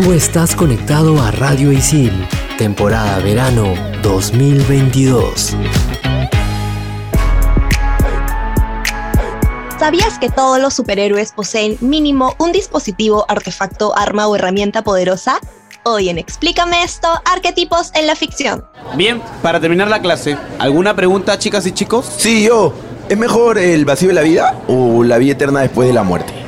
Tú estás conectado a Radio Isil, temporada verano 2022. ¿Sabías que todos los superhéroes poseen mínimo un dispositivo, artefacto, arma o herramienta poderosa? Hoy en Explícame esto, arquetipos en la ficción. Bien, para terminar la clase, ¿alguna pregunta, chicas y chicos? Sí, yo. ¿Es mejor el vacío de la vida o la vida eterna después de la muerte?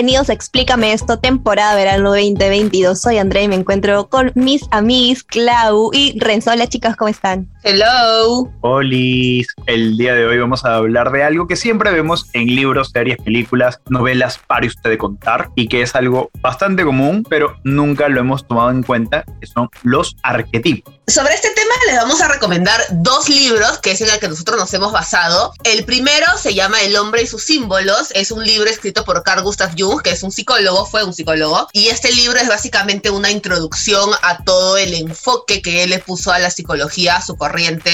Bienvenidos a Explícame esto, temporada verano 2022. Soy Andrea y me encuentro con mis amigos Clau y Renzo. Hola chicos, ¿cómo están? Hello. Olis, el día de hoy vamos a hablar de algo que siempre vemos en libros, series, películas, novelas, para usted de contar y que es algo bastante común, pero nunca lo hemos tomado en cuenta, que son los arquetipos. Sobre este tema les vamos a recomendar dos libros que es en el que nosotros nos hemos basado. El primero se llama El hombre y sus símbolos. Es un libro escrito por Carl Gustav Jung, que es un psicólogo, fue un psicólogo. Y este libro es básicamente una introducción a todo el enfoque que él le puso a la psicología, a su corriente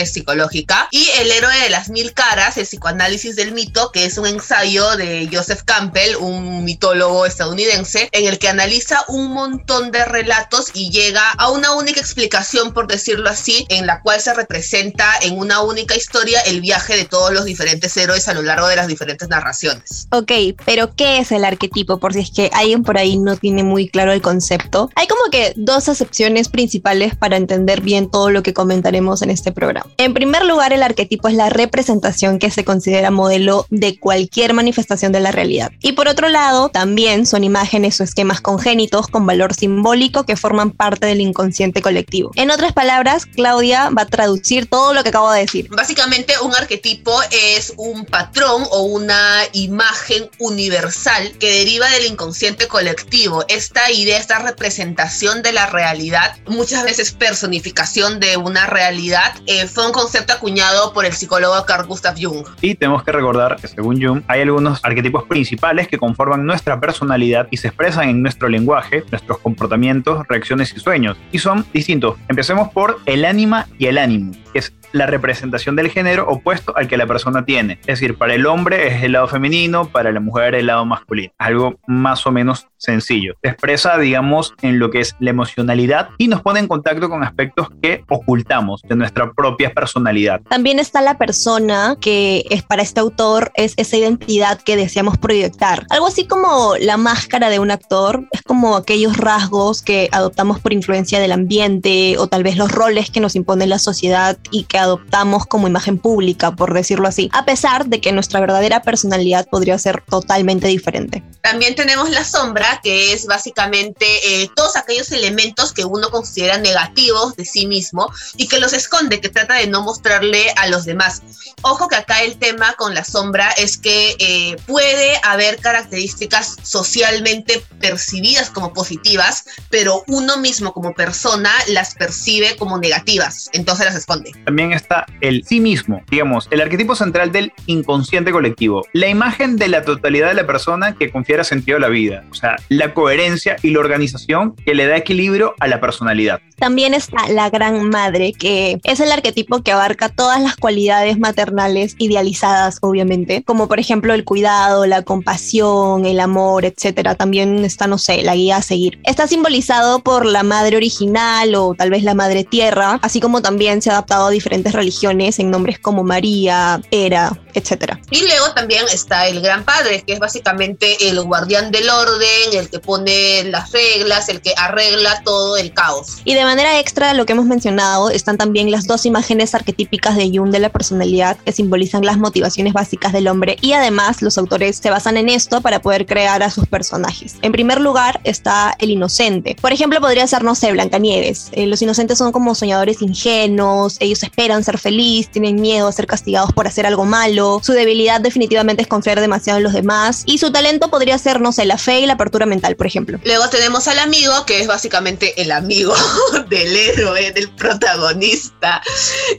psicológica. Y El héroe de las mil caras, el psicoanálisis del mito, que es un ensayo de Joseph Campbell, un mitólogo estadounidense, en el que analiza un montón de relatos y llega a una única explicación, por decir decirlo así, en la cual se representa en una única historia el viaje de todos los diferentes héroes a lo largo de las diferentes narraciones. Ok, pero ¿qué es el arquetipo? Por si es que alguien por ahí no tiene muy claro el concepto. Hay como que dos acepciones principales para entender bien todo lo que comentaremos en este programa. En primer lugar, el arquetipo es la representación que se considera modelo de cualquier manifestación de la realidad. Y por otro lado, también son imágenes o esquemas congénitos con valor simbólico que forman parte del inconsciente colectivo. En otras palabras, Claudia va a traducir todo lo que acabo de decir. Básicamente, un arquetipo es un patrón o una imagen universal que deriva del inconsciente colectivo. Esta idea, esta representación de la realidad, muchas veces personificación de una realidad, eh, fue un concepto acuñado por el psicólogo Carl Gustav Jung. Y tenemos que recordar que según Jung hay algunos arquetipos principales que conforman nuestra personalidad y se expresan en nuestro lenguaje, nuestros comportamientos, reacciones y sueños. Y son distintos. Empecemos por el ánima y el ánimo, que es la representación del género opuesto al que la persona tiene. Es decir, para el hombre es el lado femenino, para la mujer el lado masculino. Algo más o menos sencillo. Se expresa, digamos, en lo que es la emocionalidad y nos pone en contacto con aspectos que ocultamos de nuestra propia personalidad. También está la persona que es para este autor es esa identidad que deseamos proyectar. Algo así como la máscara de un actor, es como aquellos rasgos que adoptamos por influencia del ambiente o tal vez los roles que nos impone la sociedad y que adoptamos como imagen pública, por decirlo así, a pesar de que nuestra verdadera personalidad podría ser totalmente diferente. También tenemos la sombra, que es básicamente eh, todos aquellos elementos que uno considera negativos de sí mismo y que los esconde, que trata de no mostrarle a los demás. Ojo que acá el tema con la sombra es que eh, puede haber características socialmente percibidas como positivas, pero uno mismo como persona las percibe como negativas, entonces las esconde. También está el sí mismo, digamos, el arquetipo central del inconsciente colectivo, la imagen de la totalidad de la persona que confiere sentido a la vida, o sea, la coherencia y la organización que le da equilibrio a la personalidad. También está la gran madre, que es el arquetipo que abarca todas las cualidades maternales idealizadas, obviamente, como por ejemplo el cuidado, la compasión, el amor, etcétera. También está, no sé, la guía a seguir. Está simbolizado por la madre original o tal vez la madre tierra, así como también se ha adaptado a diferentes religiones en nombres como María, Hera, etcétera. Y luego también está el gran padre, que es básicamente el guardián del orden, el que pone las reglas, el que arregla todo el caos. Y de manera extra, lo que hemos mencionado, están también las dos imágenes arquetípicas de Jung de la personalidad que simbolizan las motivaciones básicas del hombre y además los autores se basan en esto para poder crear a sus personajes. En primer lugar está el inocente. Por ejemplo, podría ser, no sé, Blancanieves. Eh, los inocentes son como soñadores ingenuos, ellos esperan ser feliz, tienen miedo a ser castigados por hacer algo malo, su debilidad definitivamente es confiar demasiado en los demás y su talento podría ser, no sé, la fe y la apertura mental, por ejemplo. Luego tenemos al amigo, que es básicamente el amigo del héroe, del protagonista,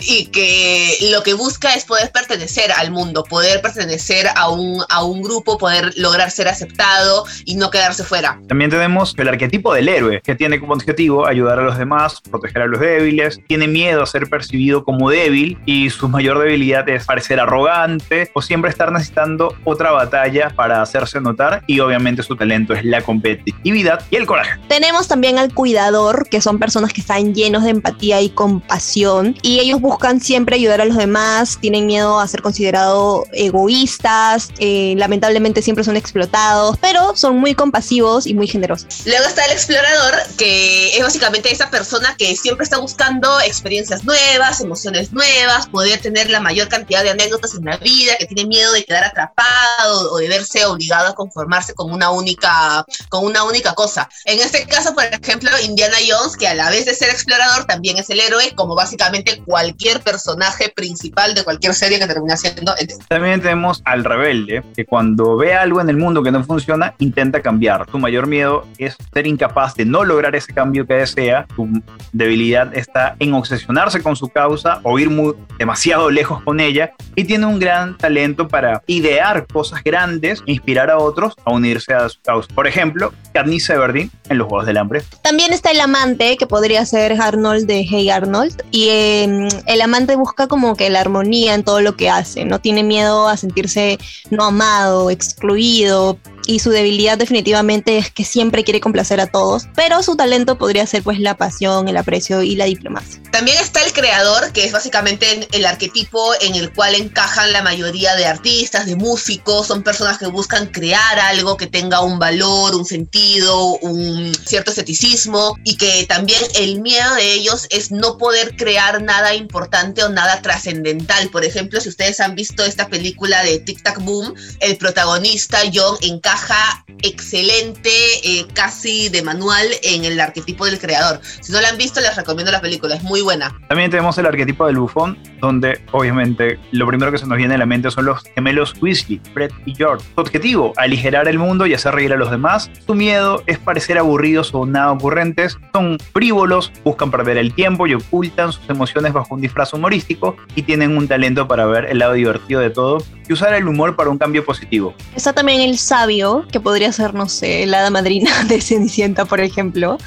y que lo que busca es poder pertenecer al mundo, poder pertenecer a un, a un grupo, poder lograr ser aceptado y no quedarse fuera. También tenemos el arquetipo del héroe, que tiene como objetivo ayudar a los demás, proteger a los débiles, tiene miedo a ser percibido como débil y su mayor debilidad es parecer arrogante o siempre estar necesitando otra batalla para hacerse notar y obviamente su talento es la competitividad y el coraje. Tenemos también al cuidador, que son personas que están llenos de empatía y compasión y ellos buscan siempre ayudar a los demás, tienen miedo a ser considerados egoístas, eh, lamentablemente siempre son explotados, pero son muy compasivos y muy generosos. Luego está el explorador, que es básicamente esa persona que siempre está buscando experiencias nuevas, emociones nuevas, poder tener la mayor cantidad de anécdotas en la vida, que tiene miedo de quedar atrapado o de verse obligado a conformarse con una única, con una única cosa. En este caso, por ejemplo, Indiana Jones, que a la vez de ser explorador, también es el héroe, como básicamente cualquier personaje principal de cualquier serie que termina siendo el También tenemos al rebelde, que cuando ve algo en el mundo que no funciona, intenta cambiar. Su mayor miedo es ser incapaz de no lograr ese cambio que desea. Su debilidad está en obsesionarse con su causa o ir muy, demasiado lejos con ella. Y tiene un gran talento para idear cosas grandes e inspirar a otros a unirse a su causa. Por ejemplo, Katniss Everdeen en Los Juegos del Hambre. También está el amante, que podría ser Arnold de Hey Arnold. Y eh, el amante busca como que la armonía en todo lo que hace. No tiene miedo a sentirse no amado, excluido, y su debilidad definitivamente es que siempre quiere complacer a todos, pero su talento podría ser pues la pasión, el aprecio y la diplomacia. También está el creador, que es básicamente el arquetipo en el cual encajan la mayoría de artistas, de músicos, son personas que buscan crear algo que tenga un valor, un sentido, un cierto esteticismo y que también el miedo de ellos es no poder crear nada importante o nada trascendental. Por ejemplo, si ustedes han visto esta película de Tic Tac Boom, el protagonista John encaja excelente, eh, casi de manual en el arquetipo del creador. Si no la han visto, les recomiendo la película, es muy buena. También tenemos el arquetipo del bufón, donde obviamente lo primero que se nos viene a la mente son los gemelos Weasley, Fred y George. Su objetivo, aligerar el mundo y hacer reír a los demás. Su miedo es parecer aburridos o nada ocurrentes. Son frívolos, buscan perder el tiempo y ocultan sus emociones bajo un disfraz humorístico y tienen un talento para ver el lado divertido de todo y usar el humor para un cambio positivo. Está también el sabio, que podría ser, no sé, la hada madrina de Cenicienta, por ejemplo.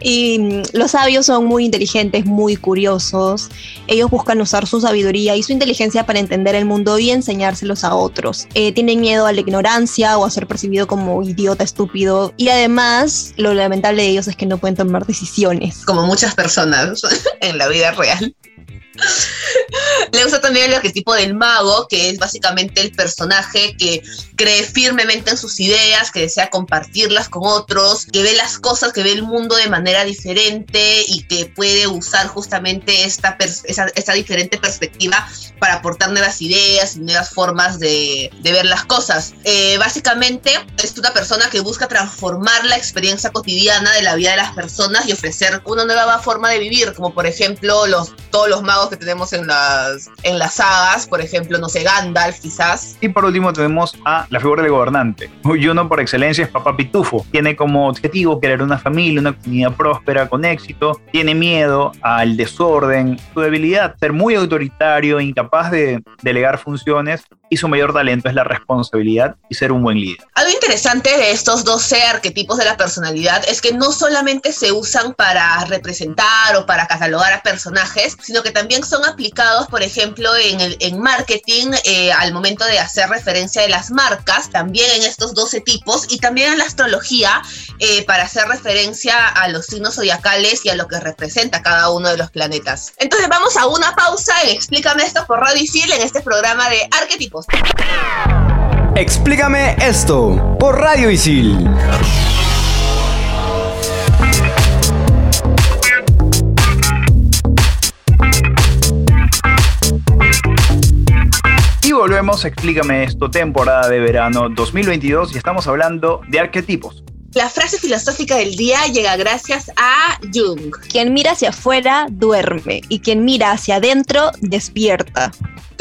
Y mm, los sabios son muy inteligentes, muy curiosos. Ellos buscan usar su sabiduría y su inteligencia para entender el mundo y enseñárselos a otros. Eh, tienen miedo a la ignorancia o a ser percibido como idiota, estúpido. Y además, lo lamentable de ellos es que no pueden tomar decisiones. Como muchas personas en la vida real. Le usa también el arquetipo del mago, que es básicamente el personaje que cree firmemente en sus ideas, que desea compartirlas con otros, que ve las cosas, que ve el mundo de manera diferente y que puede usar justamente esta, esta diferente perspectiva para aportar nuevas ideas y nuevas formas de, de ver las cosas. Eh, básicamente es una persona que busca transformar la experiencia cotidiana de la vida de las personas y ofrecer una nueva forma de vivir, como por ejemplo los, todos los magos que tenemos en las, en las sagas, por ejemplo, no sé, Gandalf quizás. Y por último tenemos a la figura del gobernante. Y uno por excelencia es Papá Pitufo. Tiene como objetivo crear una familia, una comunidad próspera con éxito. Tiene miedo al desorden. Su debilidad, ser muy autoritario, incapaz de delegar funciones y su mayor talento es la responsabilidad y ser un buen líder. Algo interesante de estos 12 arquetipos de la personalidad es que no solamente se usan para representar o para catalogar a personajes, sino que también son aplicados, por ejemplo, en, el, en marketing eh, al momento de hacer referencia de las marcas, también en estos 12 tipos y también en la astrología eh, para hacer referencia a los signos zodiacales y a lo que representa cada uno de los planetas. Entonces vamos a una pausa y explícame esto por Radio Isil en este programa de arquetipos. Explícame esto por Radio Isil. Volvemos, explícame esto, temporada de verano 2022 y estamos hablando de arquetipos. La frase filosófica del día llega gracias a Jung. Quien mira hacia afuera duerme y quien mira hacia adentro despierta.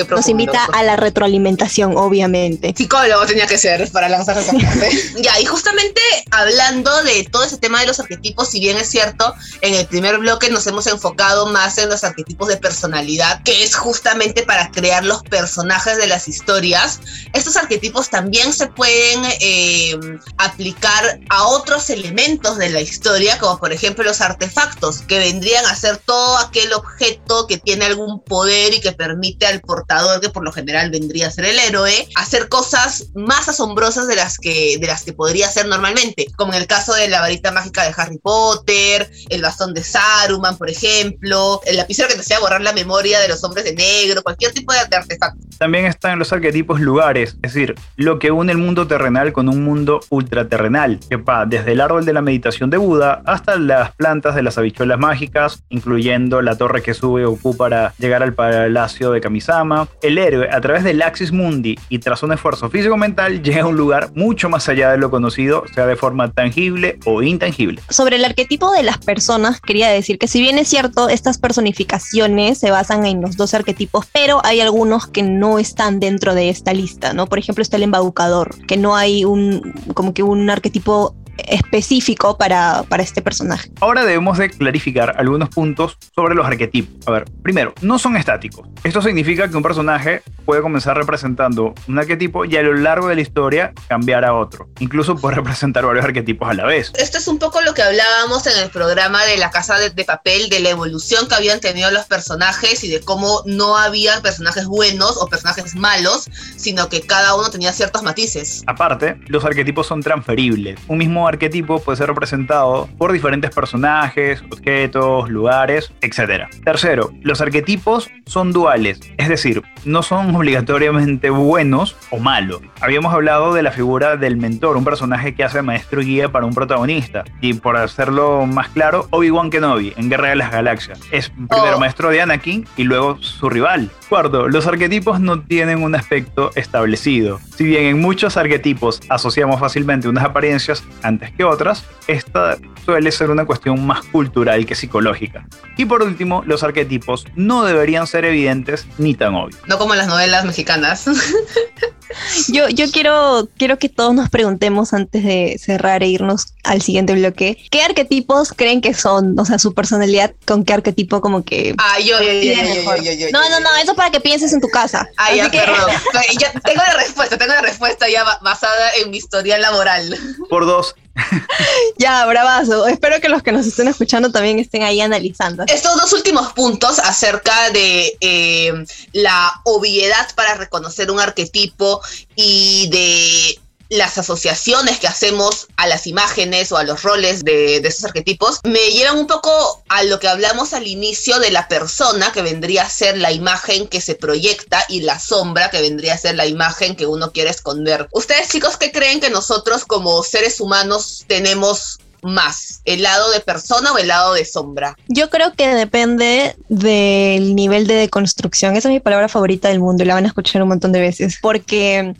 Nos invita a la retroalimentación, obviamente. Psicólogo tenía que ser para lanzar esa parte. ya, y justamente hablando de todo ese tema de los arquetipos, si bien es cierto, en el primer bloque nos hemos enfocado más en los arquetipos de personalidad, que es justamente para crear los personajes de las historias, estos arquetipos también se pueden eh, aplicar a otros elementos de la historia, como por ejemplo los artefactos, que vendrían a ser todo aquel objeto que tiene algún poder y que permite al portador que por lo general vendría a ser el héroe, hacer cosas más asombrosas de las que, de las que podría hacer normalmente, como en el caso de la varita mágica de Harry Potter, el bastón de Saruman, por ejemplo, el lapicero que te hacía borrar la memoria de los hombres de negro, cualquier tipo de artefacto. También están los arquetipos lugares, es decir, lo que une el mundo terrenal con un mundo ultraterrenal, que desde el árbol de la meditación de Buda hasta las plantas de las habichuelas mágicas, incluyendo la torre que sube Goku para llegar al palacio de Kamisama, el héroe, a través del Axis Mundi y tras un esfuerzo físico-mental, llega a un lugar mucho más allá de lo conocido, sea de forma tangible o intangible. Sobre el arquetipo de las personas, quería decir que si bien es cierto, estas personificaciones se basan en los dos arquetipos, pero hay algunos que no están dentro de esta lista, ¿no? Por ejemplo, está el embaucador, que no hay un, como que un arquetipo específico para, para este personaje. Ahora debemos de clarificar algunos puntos sobre los arquetipos. A ver, primero, no son estáticos. Esto significa que un personaje puede comenzar representando un arquetipo y a lo largo de la historia cambiar a otro. Incluso puede representar varios arquetipos a la vez. Esto es un poco lo que hablábamos en el programa de la Casa de, de Papel, de la evolución que habían tenido los personajes y de cómo no había personajes buenos o personajes malos, sino que cada uno tenía ciertos matices. Aparte, los arquetipos son transferibles. Un mismo arquetipo puede ser representado por diferentes personajes, objetos, lugares, etc. Tercero, los arquetipos son duales, es decir, no son obligatoriamente buenos o malos. Habíamos hablado de la figura del mentor, un personaje que hace maestro y guía para un protagonista. Y por hacerlo más claro, Obi-Wan Kenobi en Guerra de las Galaxias. Es primero oh. maestro de Anakin y luego su rival. Cuarto, los arquetipos no tienen un aspecto establecido. Si bien en muchos arquetipos asociamos fácilmente unas apariencias antes que otras, esta suele ser una cuestión más cultural que psicológica. Y por último, los arquetipos no deberían ser evidentes ni tan obvios. No como las novelas mexicanas. Yo, yo quiero, quiero que todos nos preguntemos antes de cerrar e irnos al siguiente bloque, ¿qué arquetipos creen que son? O sea, su personalidad, ¿con qué arquetipo como que... Ah, yo, yo, yo, yo, yo, No, no, no, eso para que pienses en tu casa. Ah, ya, perdón. Yo tengo la respuesta, tengo la respuesta ya basada en mi historia laboral. Por dos. ya, bravazo. Espero que los que nos estén escuchando también estén ahí analizando. Estos dos últimos puntos acerca de eh, la obviedad para reconocer un arquetipo y de las asociaciones que hacemos a las imágenes o a los roles de, esos arquetipos me llevan un poco a lo que hablamos al inicio de la persona que vendría a ser la imagen que se proyecta y la sombra que vendría a ser la imagen que uno quiere esconder. Ustedes chicos, ¿qué creen que nosotros como seres humanos tenemos más? ¿El lado de persona o el lado de sombra? Yo creo que depende del nivel de deconstrucción. Esa es mi palabra favorita del mundo y la van a escuchar un montón de veces. Porque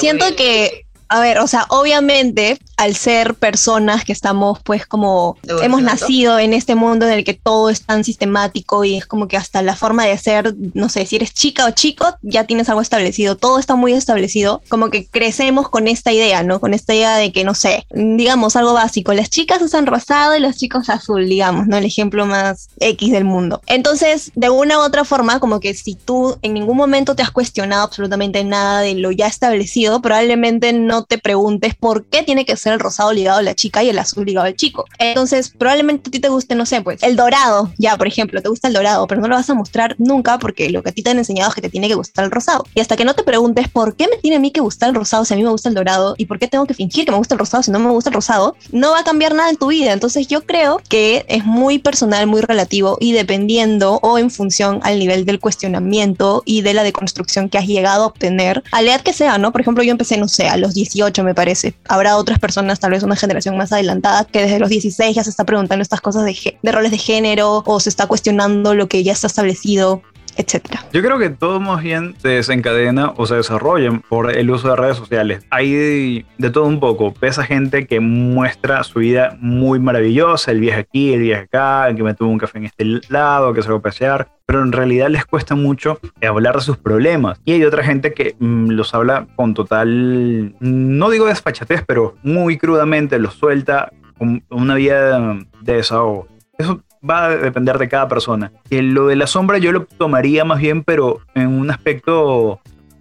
siento que a ver, o sea, obviamente al ser personas que estamos pues como hemos nacido en este mundo en el que todo es tan sistemático y es como que hasta la forma de ser, no sé, si eres chica o chico, ya tienes algo establecido, todo está muy establecido, como que crecemos con esta idea, ¿no? Con esta idea de que, no sé, digamos algo básico, las chicas usan rosado y los chicos azul, digamos, ¿no? El ejemplo más X del mundo. Entonces, de una u otra forma, como que si tú en ningún momento te has cuestionado absolutamente nada de lo ya establecido, probablemente no te preguntes por qué tiene que ser el rosado ligado a la chica y el azul ligado al chico. Entonces, probablemente a ti te guste, no sé, pues el dorado, ya, por ejemplo, te gusta el dorado, pero no lo vas a mostrar nunca porque lo que a ti te han enseñado es que te tiene que gustar el rosado. Y hasta que no te preguntes por qué me tiene a mí que gustar el rosado si a mí me gusta el dorado y por qué tengo que fingir que me gusta el rosado si no me gusta el rosado, no va a cambiar nada en tu vida. Entonces, yo creo que es muy personal, muy relativo y dependiendo o en función al nivel del cuestionamiento y de la deconstrucción que has llegado a obtener, a la edad que sea, ¿no? Por ejemplo, yo empecé, no sé, a los 18 me parece. Habrá otras personas, tal vez una generación más adelantada, que desde los 16 ya se está preguntando estas cosas de, de roles de género o se está cuestionando lo que ya está establecido etcétera. Yo creo que todo más bien se desencadena o se desarrolla por el uso de redes sociales. Hay de, todo un poco. Pesa gente que muestra su vida muy maravillosa, el viaje aquí, el viaje acá, el que me tuvo un café en este lado, que se va a pasear, pero en realidad les cuesta mucho hablar de sus problemas. Y hay otra gente que mm, los habla con total, no digo desfachatez, pero muy crudamente los suelta con una vida de desahogo. Eso va a depender de cada persona. Que lo de la sombra yo lo tomaría más bien, pero en un aspecto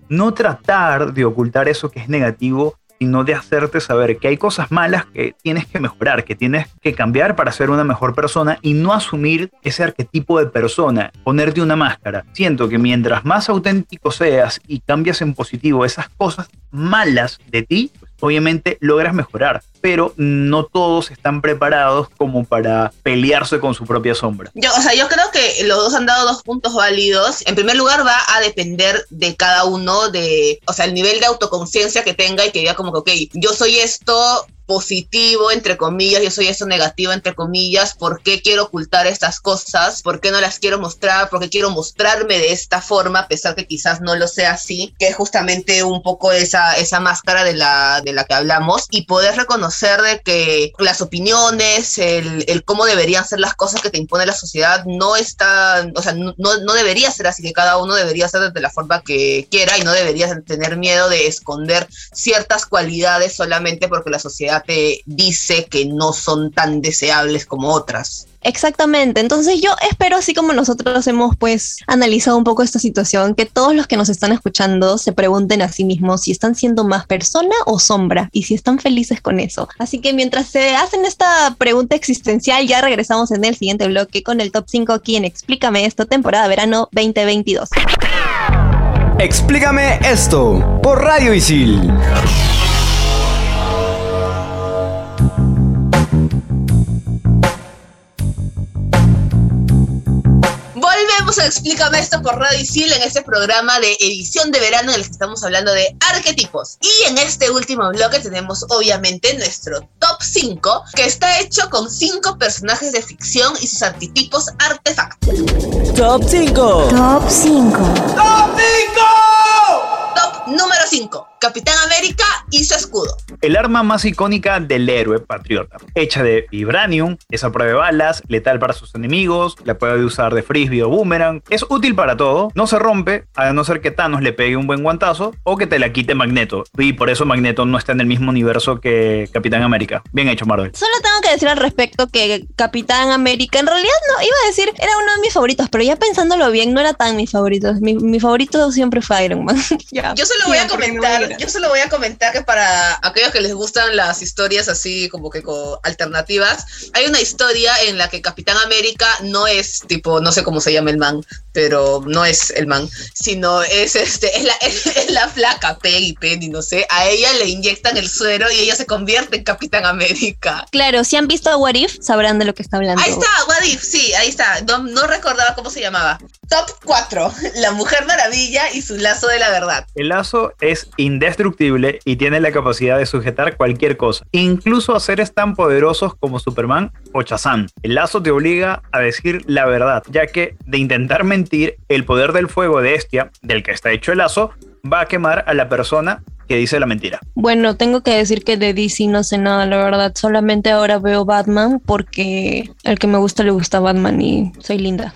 no tratar de ocultar eso que es negativo, sino de hacerte saber que hay cosas malas que tienes que mejorar, que tienes que cambiar para ser una mejor persona y no asumir ese arquetipo de persona, ponerte una máscara. Siento que mientras más auténtico seas y cambias en positivo esas cosas malas de ti, obviamente logras mejorar, pero no todos están preparados como para pelearse con su propia sombra. Yo, o sea, yo creo que los dos han dado dos puntos válidos. En primer lugar, va a depender de cada uno, de, o sea, el nivel de autoconciencia que tenga y que diga como que, ok, yo soy esto, positivo, entre comillas, yo soy eso negativo, entre comillas, ¿por qué quiero ocultar estas cosas? ¿Por qué no las quiero mostrar? ¿Por qué quiero mostrarme de esta forma, a pesar que quizás no lo sea así? Que es justamente un poco esa, esa máscara de la, de la que hablamos y poder reconocer de que las opiniones, el, el cómo deberían ser las cosas que te impone la sociedad no está, o sea, no, no debería ser así, que cada uno debería ser de la forma que quiera y no debería tener miedo de esconder ciertas cualidades solamente porque la sociedad te dice que no son tan deseables como otras. Exactamente, entonces yo espero, así como nosotros hemos pues analizado un poco esta situación, que todos los que nos están escuchando se pregunten a sí mismos si están siendo más persona o sombra y si están felices con eso. Así que mientras se hacen esta pregunta existencial, ya regresamos en el siguiente bloque con el top 5 aquí en Explícame esto, temporada verano 2022. Explícame esto por Radio Isil. Volvemos a Explícame esto por Radio Isil en este programa de edición de verano en el que estamos hablando de arquetipos. Y en este último bloque tenemos obviamente nuestro top 5, que está hecho con 5 personajes de ficción y sus arquetipos artefactos. Top 5. Top 5. ¡Top 5! Top número 5. Capitán América y su escudo. El arma más icónica del héroe patriota. Hecha de vibranium, es a prueba de balas, letal para sus enemigos, la puede usar de frisbee o boomerang. Es útil para todo, no se rompe, a no ser que Thanos le pegue un buen guantazo o que te la quite Magneto. Y por eso Magneto no está en el mismo universo que Capitán América. Bien hecho, Marvel. Solo tengo que decir al respecto que Capitán América, en realidad no, iba a decir, era uno de mis favoritos, pero ya pensándolo bien, no era tan mi favorito. Mi, mi favorito siempre fue Iron Man. Ya, Yo solo voy a comentar, me yo solo voy a comentar que para aquellos que les gustan las historias así como que alternativas, hay una historia en la que Capitán América no es tipo, no sé cómo se llama el man, pero no es el man, sino es este, es la, es, la flaca Peggy Penny, no sé, a ella le inyectan el suero y ella se convierte en Capitán América. Claro, si han visto What If, sabrán de lo que está hablando. Ahí está, What If, sí, ahí está. No, no recordaba cómo se llamaba. Top 4. La Mujer Maravilla y su lazo de la verdad. El lazo es indestructible y tiene la capacidad de sujetar cualquier cosa, incluso a seres tan poderosos como Superman o Shazam. El lazo te obliga a decir la verdad, ya que de intentar mentir, el poder del fuego de Estia, del que está hecho el lazo, va a quemar a la persona que dice la mentira. Bueno, tengo que decir que de DC no sé nada, la verdad. Solamente ahora veo Batman porque el que me gusta le gusta Batman y soy linda.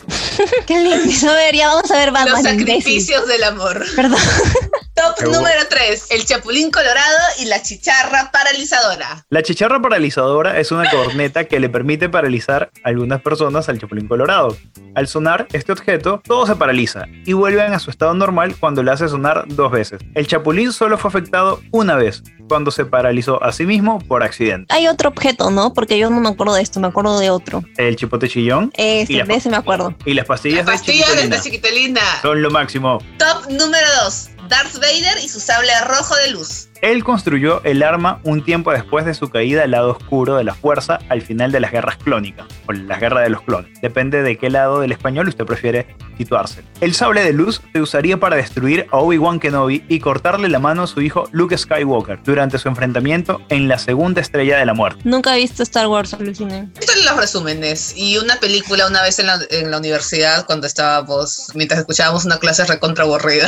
Qué lindo. A ver, ya vamos a ver Batman. Los imbécil. sacrificios del amor. Perdón. Top Pero- número 3. El Chapulín Colorado y la Chicharra Paralizadora. La chicharra paralizadora es una corneta que le permite paralizar a algunas personas al chapulín colorado. Al sonar este objeto, todo se paraliza y vuelven a su estado normal cuando le hace sonar dos veces. El chapulín solo fue afectado una vez, cuando se paralizó a sí mismo por accidente. Hay otro objeto, ¿no? Porque yo no me acuerdo de esto, me acuerdo de otro. El chipote chillón Ese, Y de ese me acuerdo. y las pastillas Las pastillas de de esta chiquitolina chiquitolina. son lo máximo. Top número 2. Darth Vader y su sable rojo de luz. Él construyó el arma un tiempo después de su caída al lado oscuro de la fuerza al final de las guerras clónicas, o las guerras de los clones. Depende de qué lado del español usted prefiere situarse. El sable de luz se usaría para destruir a Obi-Wan Kenobi y cortarle la mano a su hijo Luke Skywalker durante su enfrentamiento en la segunda estrella de la muerte. Nunca he visto Star Wars, aluciné. Esto en los resúmenes. Y una película una vez en la, en la universidad cuando estábamos, mientras escuchábamos una clase recontra aburrida.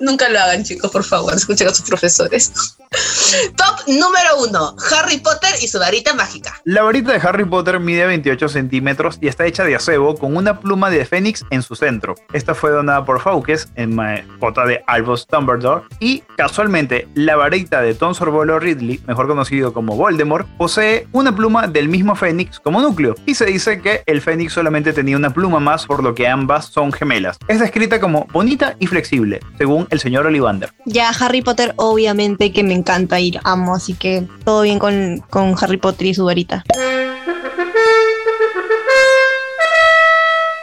Nunca lo hagan, chicos, por favor. Escuchen a sus profesores. Top número uno: Harry Potter y su varita mágica. La varita de Harry Potter mide 28 centímetros y está hecha de acebo con una pluma de fénix en su centro. Esta fue donada por Fawkes en mascota de Albus Dumbledore. Y casualmente, la varita de Tom Sorbolo Ridley, mejor conocido como Voldemort, posee una pluma del mismo fénix como núcleo. Y se dice que el fénix solamente tenía una pluma más, por lo que ambas son gemelas. Es descrita como bonita y flexible, según el señor Ollivander. Ya Harry Potter, obviamente que me encanta ir, amo, así que todo bien con, con Harry Potter y su varita.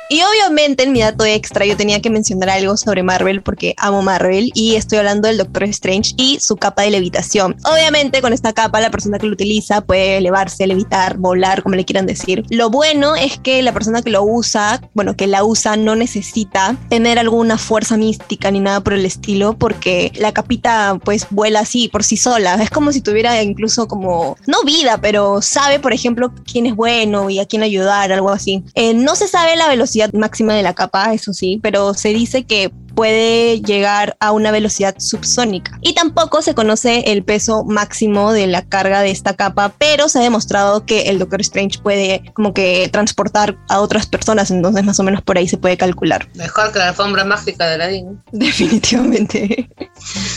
Y obviamente en mi dato extra yo tenía que mencionar algo sobre Marvel porque amo Marvel y estoy hablando del Doctor Strange y su capa de levitación. Obviamente con esta capa la persona que lo utiliza puede elevarse, levitar, volar, como le quieran decir. Lo bueno es que la persona que lo usa, bueno, que la usa no necesita tener alguna fuerza mística ni nada por el estilo porque la capita pues vuela así por sí sola. Es como si tuviera incluso como, no vida, pero sabe por ejemplo quién es bueno y a quién ayudar, algo así. Eh, no se sabe la velocidad máxima de la capa, eso sí, pero se dice que puede llegar a una velocidad subsónica. Y tampoco se conoce el peso máximo de la carga de esta capa, pero se ha demostrado que el Doctor Strange puede como que transportar a otras personas, entonces más o menos por ahí se puede calcular. Mejor que la alfombra mágica de Aladdin. Definitivamente.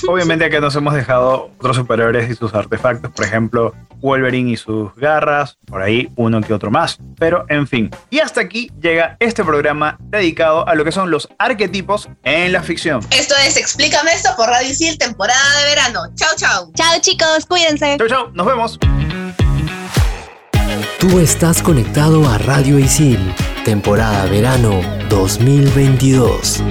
Obviamente acá nos hemos dejado otros superhéroes y sus artefactos, por ejemplo, Wolverine y sus garras, por ahí uno que otro más. Pero en fin, y hasta aquí llega este programa dedicado a lo que son los arquetipos en la ficción. Esto es Explícame esto por Radio Isil, temporada de verano. Chao, chao. Chao chicos, cuídense. Chau, chau, nos vemos. Tú estás conectado a Radio Isil, temporada verano 2022.